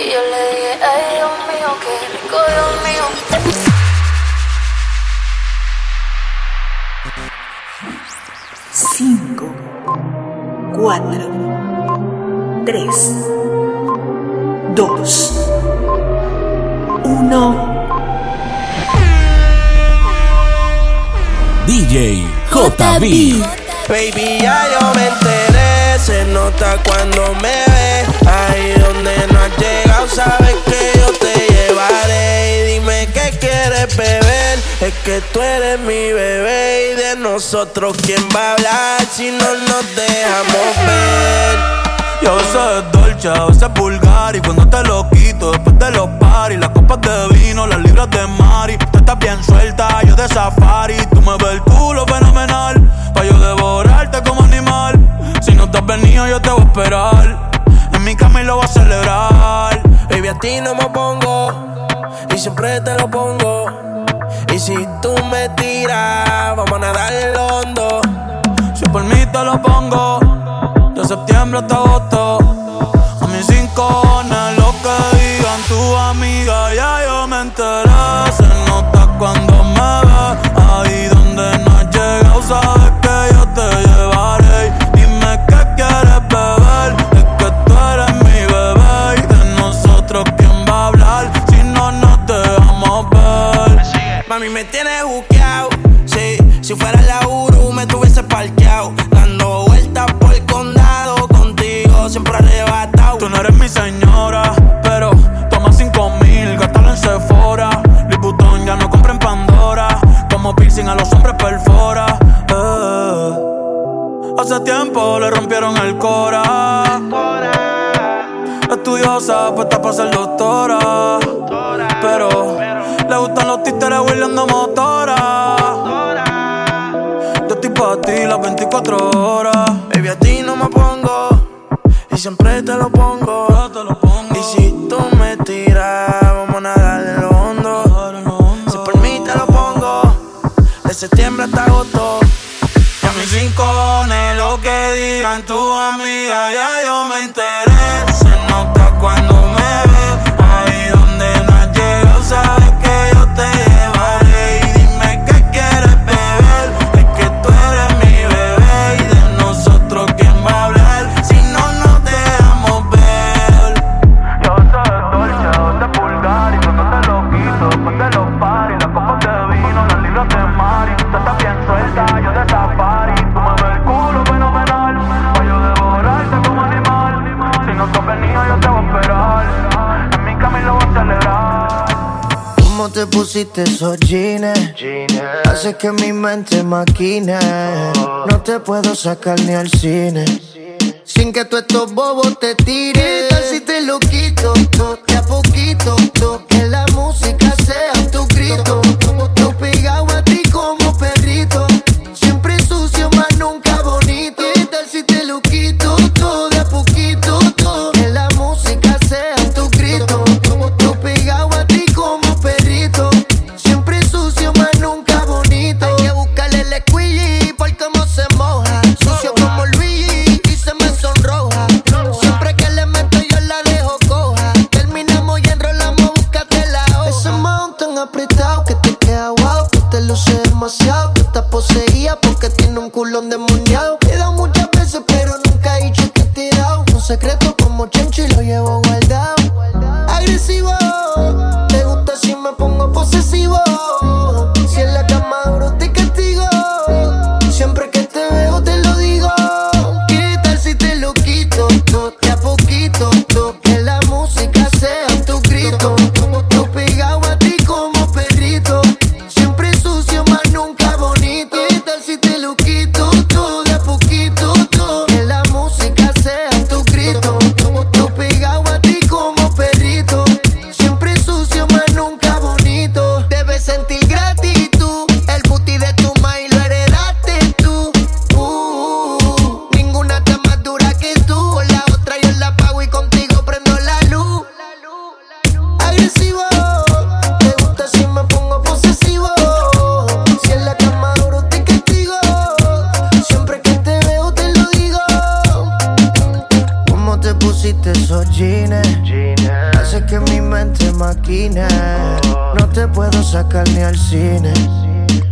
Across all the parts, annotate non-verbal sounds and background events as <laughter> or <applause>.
Y yo le dije, ay Dios mío, qué rico Dios mío. Cinco, cuatro, tres, dos, uno. DJ JB. Baby, ya yo me enteré. Se nota cuando me ves. Ahí donde no has llegado, sabes que yo te llevaré. Y dime qué quieres beber. Es que tú eres mi bebé. Y de nosotros, ¿quién va a hablar si no nos dejamos ver? Y a veces es dolce, a veces es vulgar Y cuando te lo quito después de los paris Las copas de vino, las libras de mari Tú estás bien suelta, yo de safari Tú me ves el culo fenomenal Pa' yo devorarte Si no te venido yo te voy a esperar En mi cama y lo voy a celebrar Baby, a ti no me pongo. Y siempre te lo pongo. Y si tú me tiras, vamos a nadar en lo hondo. Si por mí te lo pongo De septiembre hasta agosto tiempo le rompieron el cora. Estudiosa, puesta para ser doctora. Pero le gustan los títeres huirleando motora. Yo estoy para ti las 24 horas. Baby, a ti no me pongo. Y siempre te lo pongo. Yo te lo pongo. Y si tú me tiras, pusiste esos jeans? Hace que mi mente maquine. No te puedo sacar ni al cine. Sin que tú estos bobos te tiren. ¿Qué tal si te lo quito? to- De a poquito. to- Que la música jeans. Hace que mi mente maquine. No te puedo sacar ni al cine.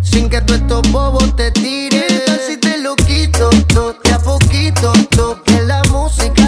Sin que tú estos bobos te tires. Si te lo quito, todo de a poquito, que la música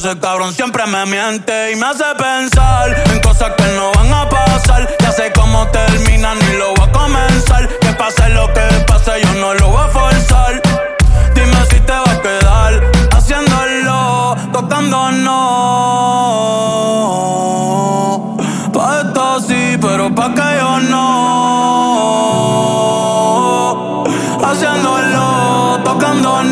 ese cabrón siempre me miente. Y me hace pensar en cosas que no van a pasar. Ya sé cómo termina, ni lo voy a comenzar. Que pase lo que pase, yo no lo voy a forzar. Dime si te va a quedar haciéndolo, tocando no. Pa' esto sí, pero pa' que yo no. Haciéndolo, tocando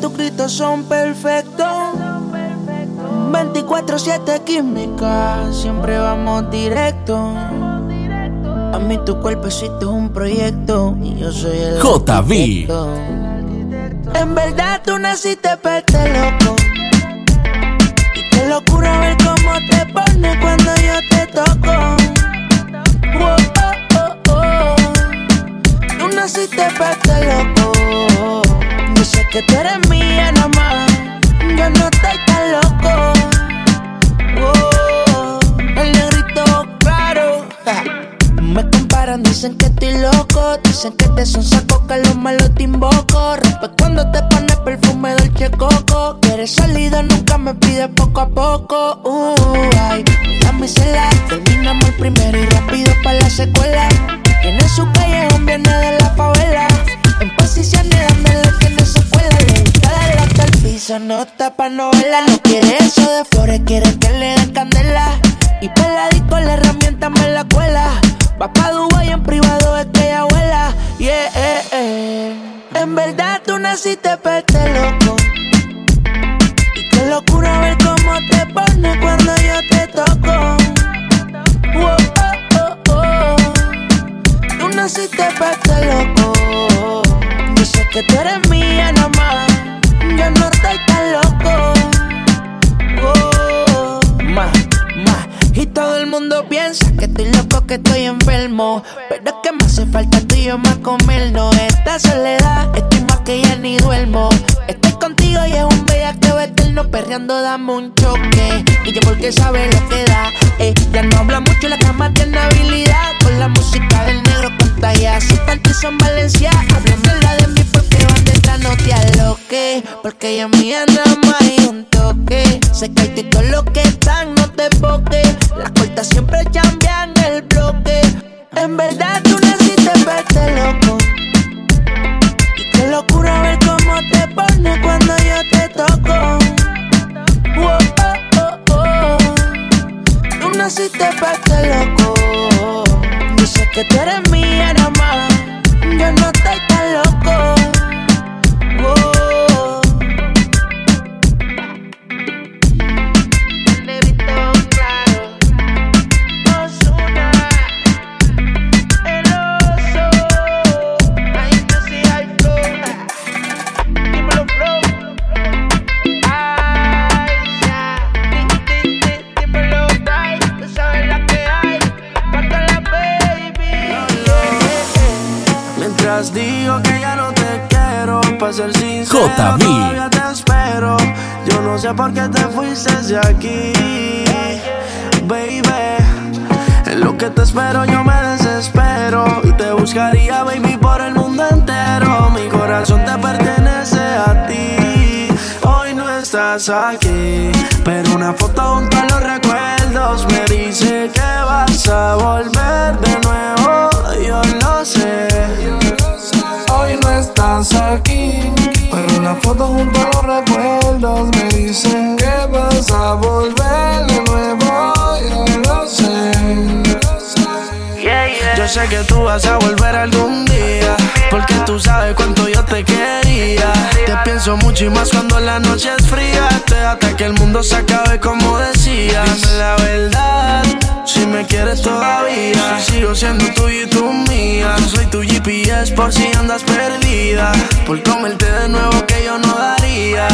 tus gritos son perfectos. 24-7 química, siempre vamos directo. A mí tu cuerpecito es un proyecto y yo soy el JB. En verdad tú naciste para este loco. Y qué locura ver cómo te pones cuando yo te toco. Wow, oh, oh, oh. Tú naciste para este loco. Que tú eres mía nada más. Yo no estoy tan loco. Wow, el negrito claro. <laughs> Me comparan, dicen que estoy loco. Dicen que te son saco, que los malos te invoco. Rompe cuando te pones perfume dolce coco. Quieres salida, nunca me pides poco a poco. Uh, ay, mira mi cela. Terminamos el primero y rápido para la secuela. Tiene su callejón, viene de la favela. En posiciones, dame lo que no se esa nota pa' novela. No quiere eso de flores, quiere que le den candela. Y peladito la herramienta me la cuela. Va pa' Dubai en privado, es que ella vuela. Yeah, eh, eh. En verdad tú naciste pa' este loco. Y qué locura ver cómo te pone cuando yo te toco. Wow, oh, oh, oh. Tú naciste pa' este loco. Dice que tú eres mía nomás. Yo no estoy tan loco. Oh, más, más. Y todo el mundo piensa que estoy loco, que estoy enfermo. Pero hace falta tú y yo más comernos. Esta soledad, estoy más que ya ni duermo. Estoy contigo y es un bella que eterno perreando, dame un choque. Y yo porque sabe lo que da. Eh, ya no habla mucho, la cama tiene habilidad. Con la música del negro contagia. Su tanto son Valencia. Háblame de mí porque van detrás, no te aloques. Porque ella mía nada más hay un toque. Se cae y todo lo que están, no te poques. Las cortas siempre cambian el bloque. En verdad tú naciste para este loco. Y qué locura ver cómo te pone cuando yo te toco. Wow, oh, oh, oh. Tú naciste para este loco. Dice que tú eres mía nada. Yo no estoy tan loco. Mientras digo que ya no te quiero, para ser sincero, todavía te espero. Yo no sé por qué te fuiste de aquí, baby. En lo que te espero yo me desespero y te buscaría, baby, por el mundo entero. Mi corazón te pertenece a ti. Hoy no estás aquí, pero una foto junto a los recuerdos me dice que vas a volver de nuevo. Yo lo sé. Aquí, pero una foto junto a los recuerdos me dice que vas a volver de nuevo. Yo lo sé. Sé que tú vas a volver algún día. Porque tú sabes cuánto yo te quería. Te pienso mucho y más cuando la noche es fría. Hasta que el mundo se acabe, como decías. Dime la verdad, si me quieres todavía. Si sigo siendo tuyo y tú mía. Yo soy tu GPS por si andas perdida. Por comerte de nuevo que yo no daría.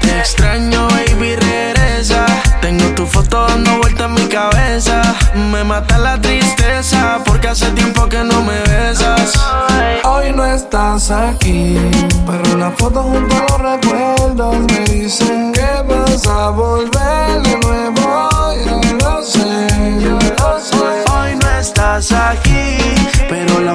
Te extraño, baby, regresa. Tengo tu foto dando vueltas en mi cabeza. Me mata la tristeza porque hace tiempo que no me besas. Hoy no estás aquí, pero una foto junto a los recuerdos me dice que vas a volver de nuevo. Yo lo sé. Yo lo sé. Hoy no estás aquí, pero la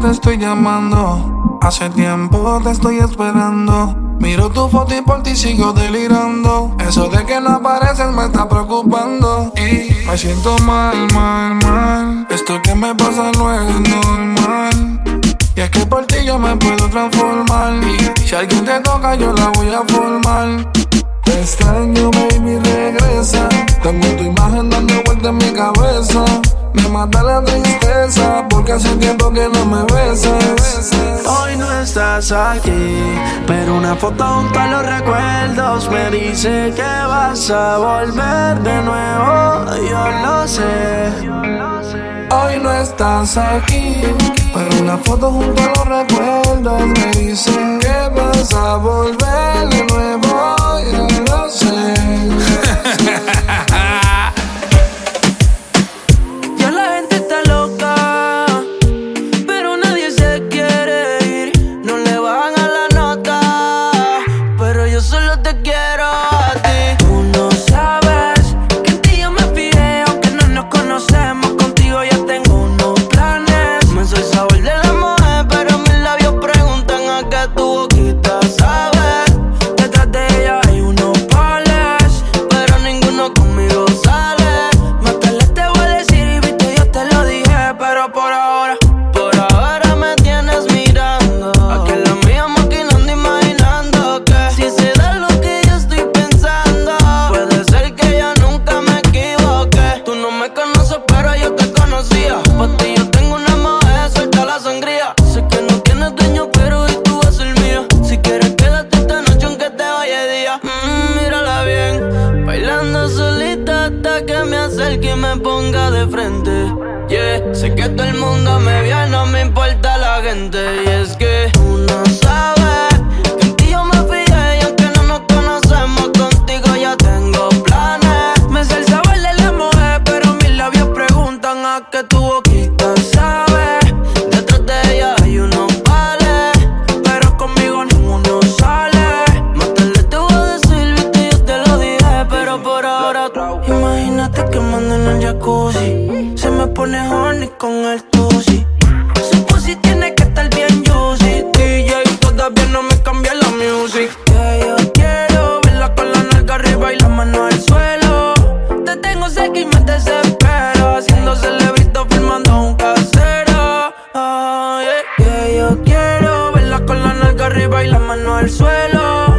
te estoy llamando. Hace tiempo te estoy esperando. Miro tu foto y por ti sigo delirando. Eso de que no apareces me está preocupando. Y me siento mal, mal, mal. Esto que me pasa no es normal. Y es que por ti yo me puedo transformar. Y si alguien te toca, yo la voy a formar. Te extraño, baby, regresa. Tengo tu imagen dando vueltas en mi cabeza. Me mata la tristeza porque hace tiempo que no me besas. Hoy no estás aquí, pero una foto junto a los recuerdos me dice que vas a volver de nuevo. Yo lo sé. Hoy no estás aquí, pero una foto junto a los recuerdos me dice que vas a volver de nuevo. desespera. Siendo celebrito firmando un casero. Oh, yo quiero verla con la nalga arriba y la mano al suelo.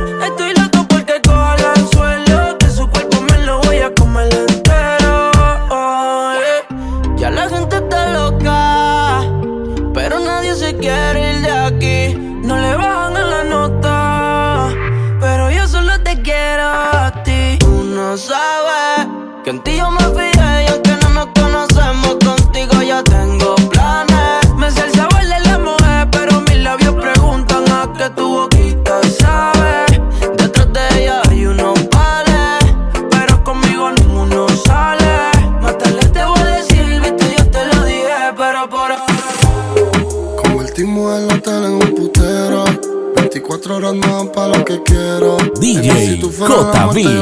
ti.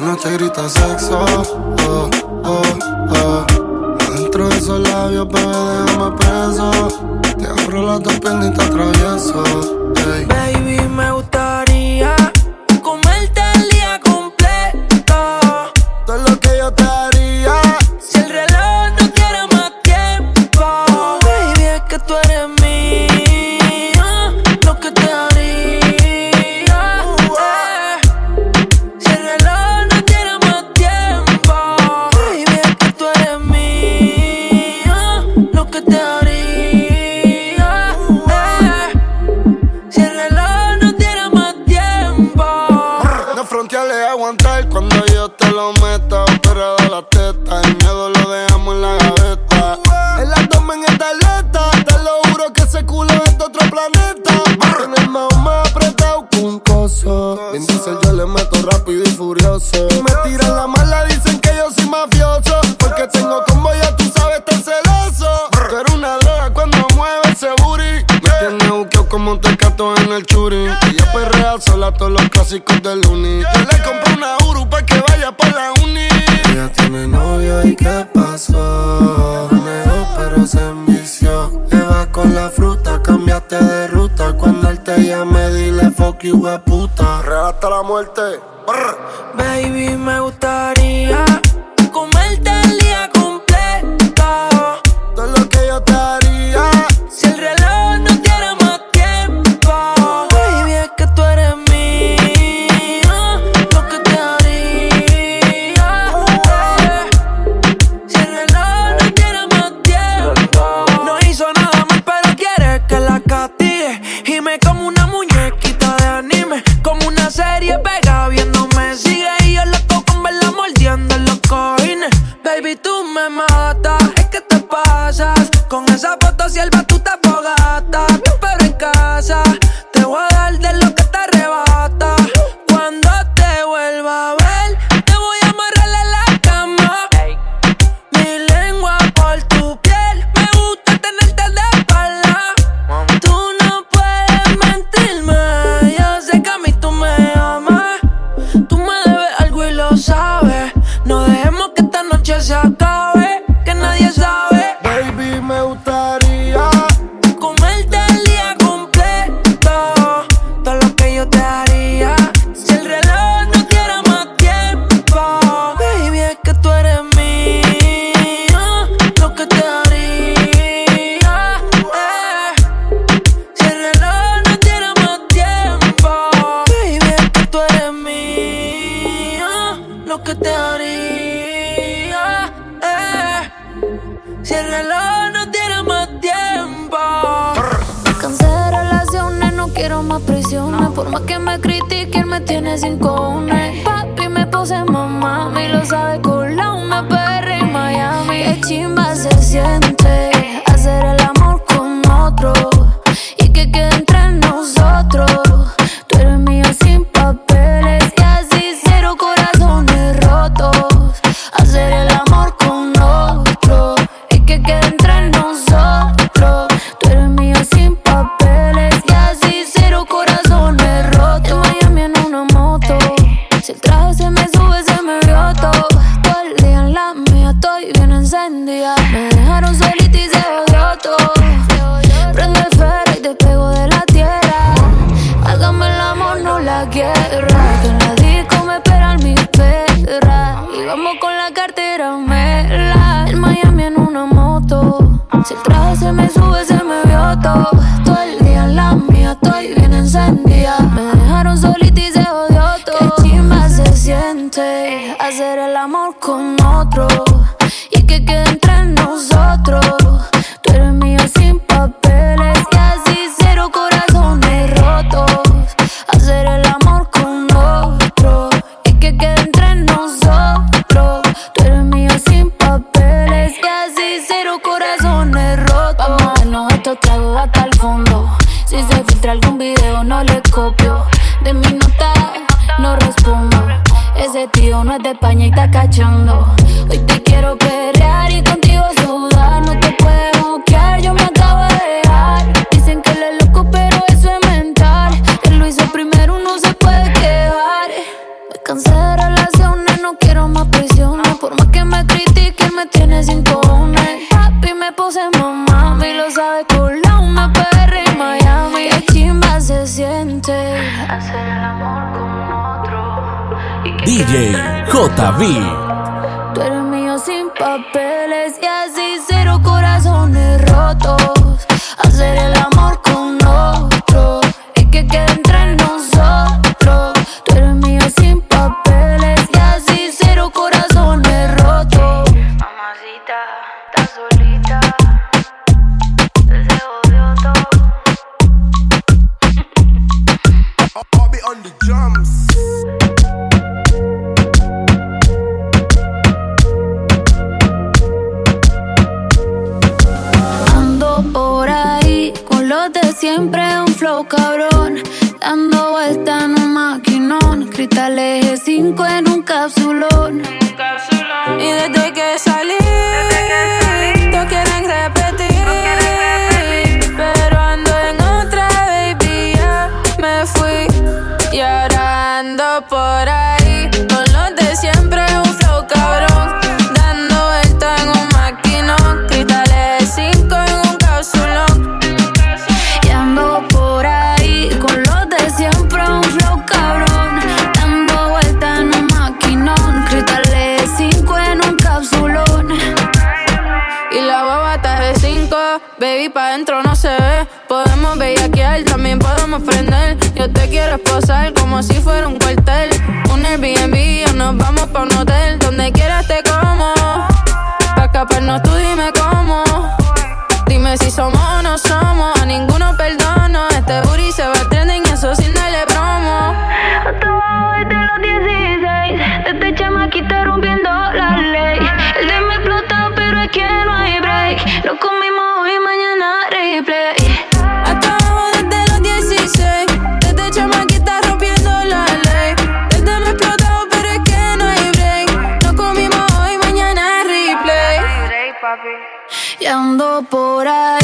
no te oh, oh. grita sexo. Oh. sabe cómo de mi nota no respondo. Ese tío no es de España y está cachando. Hoy te quiero perrear y contigo sudar. No te puedes moquear, yo me acabo de dejar. Dicen que él es loco, pero eso es mental. Él lo hizo primero, no se puede quejar. Me cansé de relaciones, no quiero más prisiones. Por más que me critiquen, me tiene sin cojones. Papi, me puse mamá, y lo sabe cool. DJ JB. Tú eres mío sin papeles y así cero corazones rotos. Hacer el hospital eje 5 en un cápsulón. Y desde que salí. si fuera un cuartel. Un Airbnb o nos vamos pa' un hotel. Donde quieras te como. Pa' escaparnos tú dime cómo. por ahí.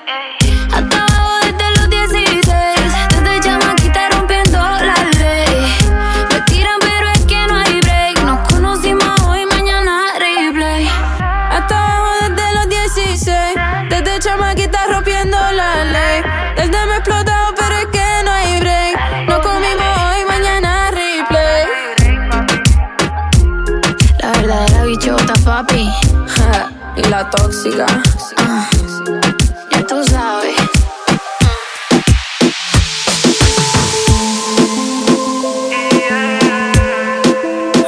tóxica. Ah, ya tú sabes.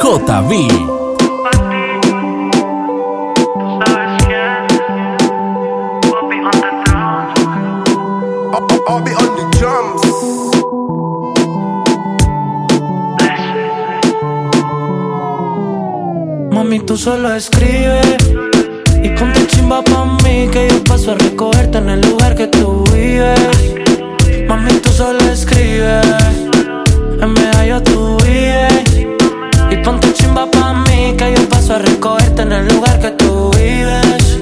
JB. tú solo escribes y ponte chimba pa' mí que yo paso a recogerte en el lugar que tú vives. Mami, tú solo escribes, en medallo tú vives. Y ponte chimba pa' mí que yo paso a recogerte en el lugar que tú vives.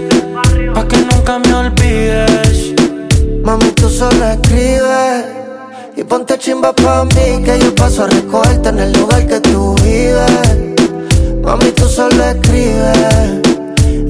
Pa' que nunca me olvides. Mami, tú solo escribes y ponte chimba pa' mí que yo paso a recogerte en el lugar que tú vives. Mami, tú solo escribes,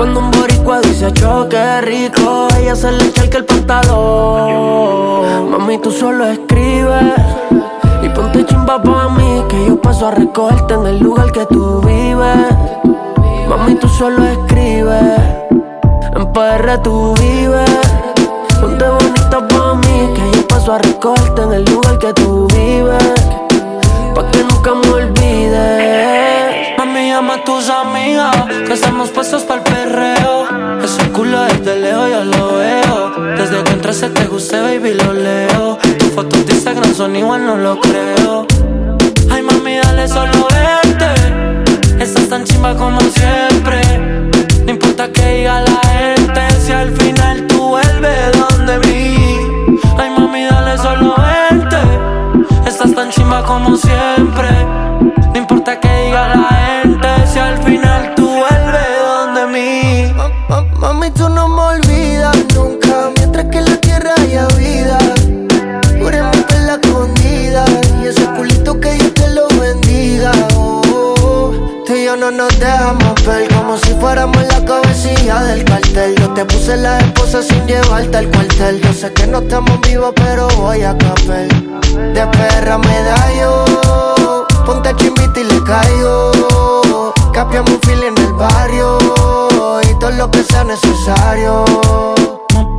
Cuando un boricua dice choque rico, ella se le echa el que el pantalón. Mami, tú solo escribes y ponte chimba pa' mí, que yo paso a recogerte en el lugar que tú vives. Mami, tú solo escribes, en PR tú vives. Ponte bonita pa' mí, que yo paso a recogerte en el lugar que tú vives. Pa' que nunca me olvides. Tus amigas, que estamos puestos para el perreo. Ese culo desde lejos yo lo veo. Desde que entraste te guste, baby, lo leo. Tus fotos de Instagram son igual, no lo creo. Ay, mami, dale solo verte. Estás tan chimba como siempre. No importa que diga la gente, si al final tú vuelves donde mí. Ay, mami, dale solo verte. Chimba como siempre. No importa que diga la gente, si al final tú vuelves donde mí. Ma- ma- Mami, tú no me no nos dejamos ver Como si fuéramos la cabecilla del cartel. Yo te puse la esposa sin llevarte al cuartel. Yo sé que no estamos vivos pero voy a caper De perra medallo Ponte chimbita y le caigo. Capiamos un en el barrio Y todo lo que sea necesario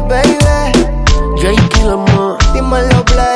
Baby J. Killamar. Dímelo, bless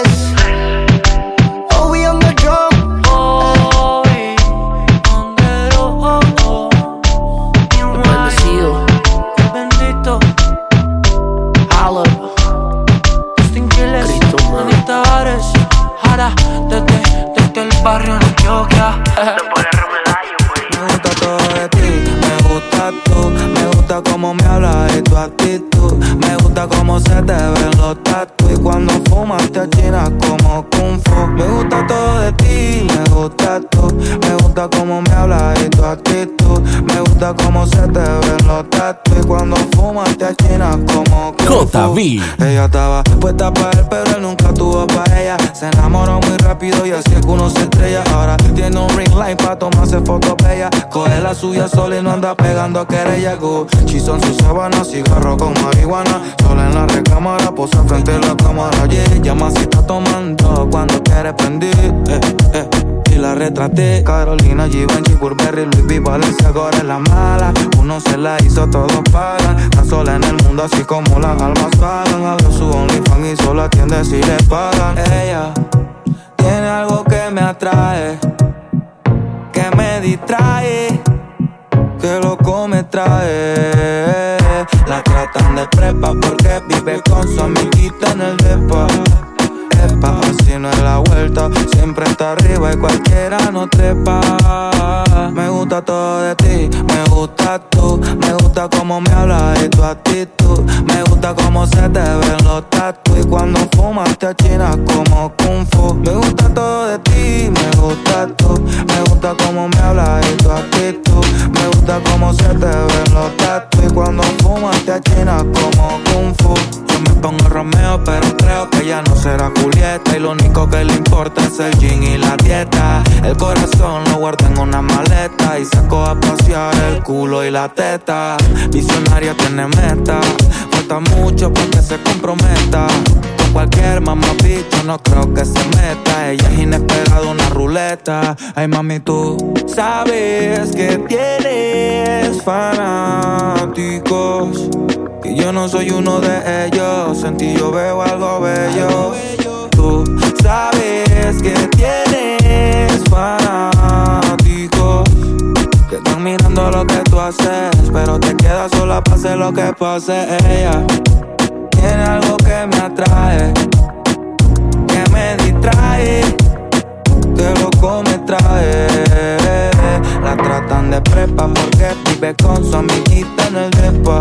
gusta cómo me hablas y tu actitud, me gusta cómo se te ven los tatu y cuando fumas te achinas como. JB. Ella estaba puesta para él, pero él nunca tuvo para ella. Se enamoró muy rápido y así es que uno se estrella. Ahora tiene un ring light para tomarse fotos bella. Coge la suya sola y no anda pegando querella. Gucci son sus sábanas, cigarro con marihuana. Sola en la recámara, posa frente a la cámara. Yeah, llama si está tomando cuando quiere prender. Eh, eh. La retraté. Carolina, Givenchy, Burberry, Louis V, Valencia, ahora es la mala. Uno se la hizo, todos pagan. Está sola en el mundo así como las almas pagan. Abrió su OnlyFans y solo atiende si le pagan. Ella tiene algo que me atrae Que me distrae Que loco me trae. La tratan de prepa porque vive con su amiguita en el depa Así no es la vuelta. Si siempre está arriba y cualquiera no trepa. Me gusta todo de ti, me gusta tú, me gusta cómo me hablas y tu actitud. Me gusta cómo se te ven los tatu y cuando fumas te achinas como kung fu. Me gusta todo de ti, me gusta tú, me gusta cómo me hablas y tu actitud. Me gusta cómo se te ven los tatu y cuando fumas te achinas como kung fu. Yo me pongo Romeo, pero creo que ya no será Y lo único que le importa es el gin y la dieta. El corazón lo guarda en una maleta y saco a pasear el culo y la teta. Visionaria tiene meta, falta mucho para que se comprometa. Con cualquier mamá bicho no creo que se meta. Ella es inesperada, una ruleta. Ay mami, tú sabes que tienes fanáticos. Y yo no soy uno de ellos. En ti yo veo algo bello. Sabes que tienes fanáticos que están mirando lo que tú haces, pero te quedas sola hacer lo que pase. Ella tiene algo que me atrae, que me distrae, que loco me trae. La tratan de prepa porque vive con su amiguita en el depa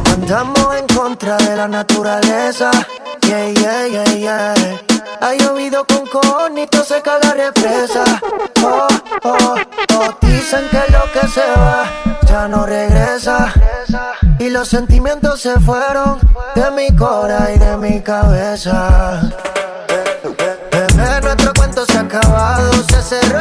Andamos en contra de la naturaleza. Yeah, yeah, yeah, yeah. Ha llovido con conito, seca la represa. Oh, oh, oh. Dicen que lo que se va ya no regresa. Y los sentimientos se fueron de mi cora y de mi cabeza. Bebé, nuestro cuento se ha acabado. Se cerró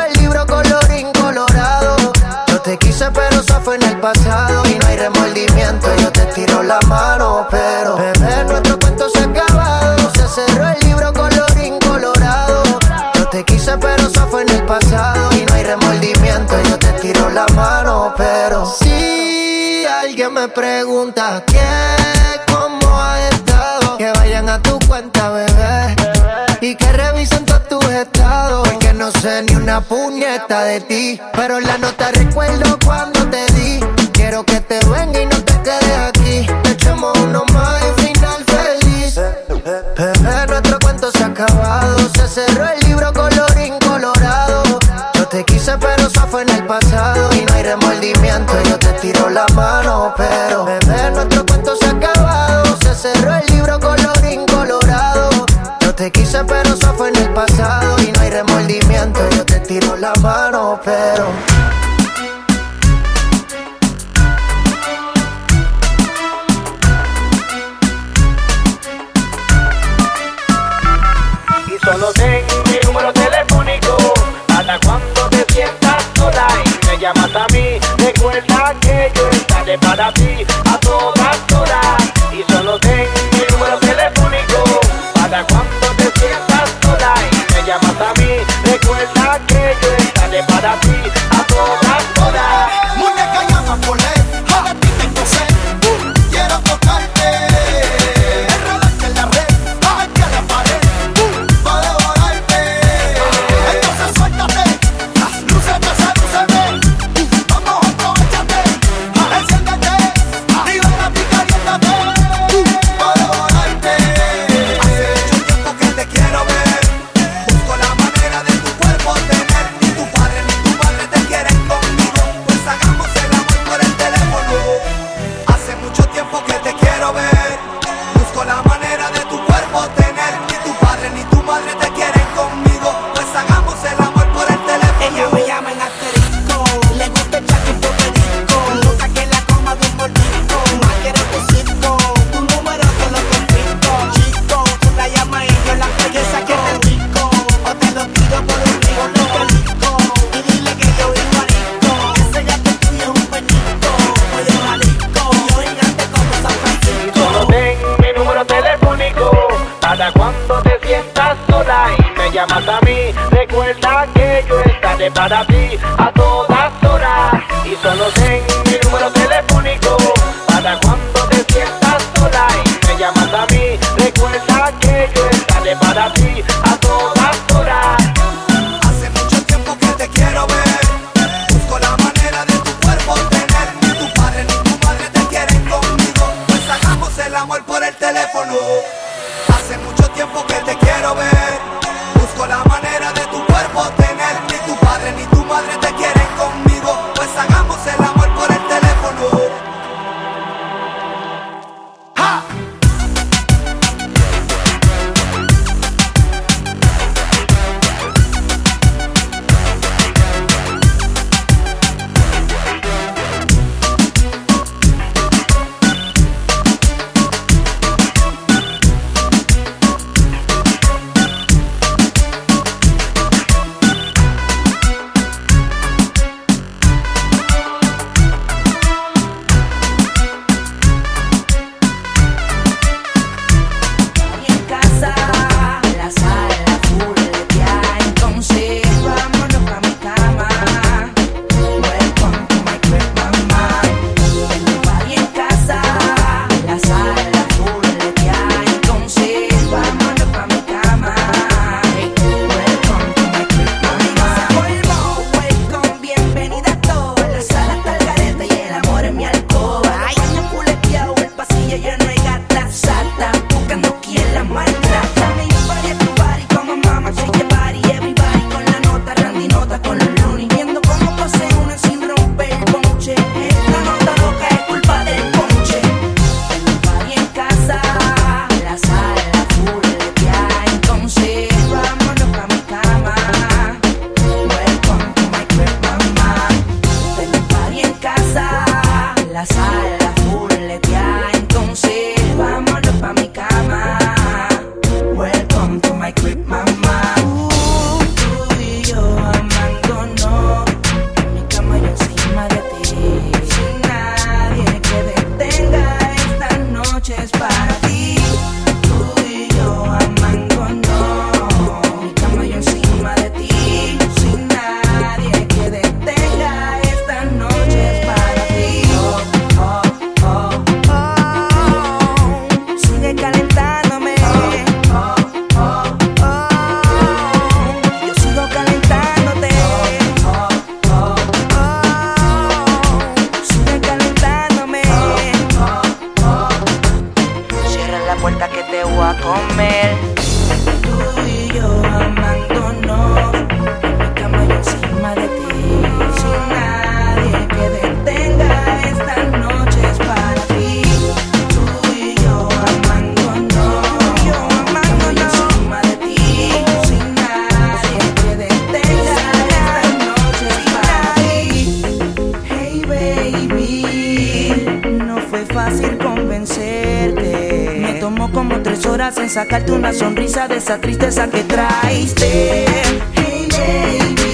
me pregunta qué, cómo ha estado, que vayan a tu cuenta, bebé. Y que revisen todos tus estados. Porque no sé ni una puñeta de ti. Pero la nota recuerdo cuando te di. Quiero que te sacarte una sonrisa de esa tristeza que traiste. Hey, baby.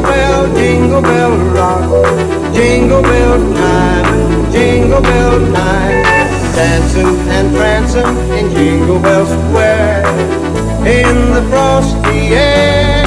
Jingle bell, jingle bell rock. Jingle bell time, jingle bell time. Dancing and prancing in Jingle Bell Square. In the frosty air.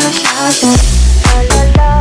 La, la, la,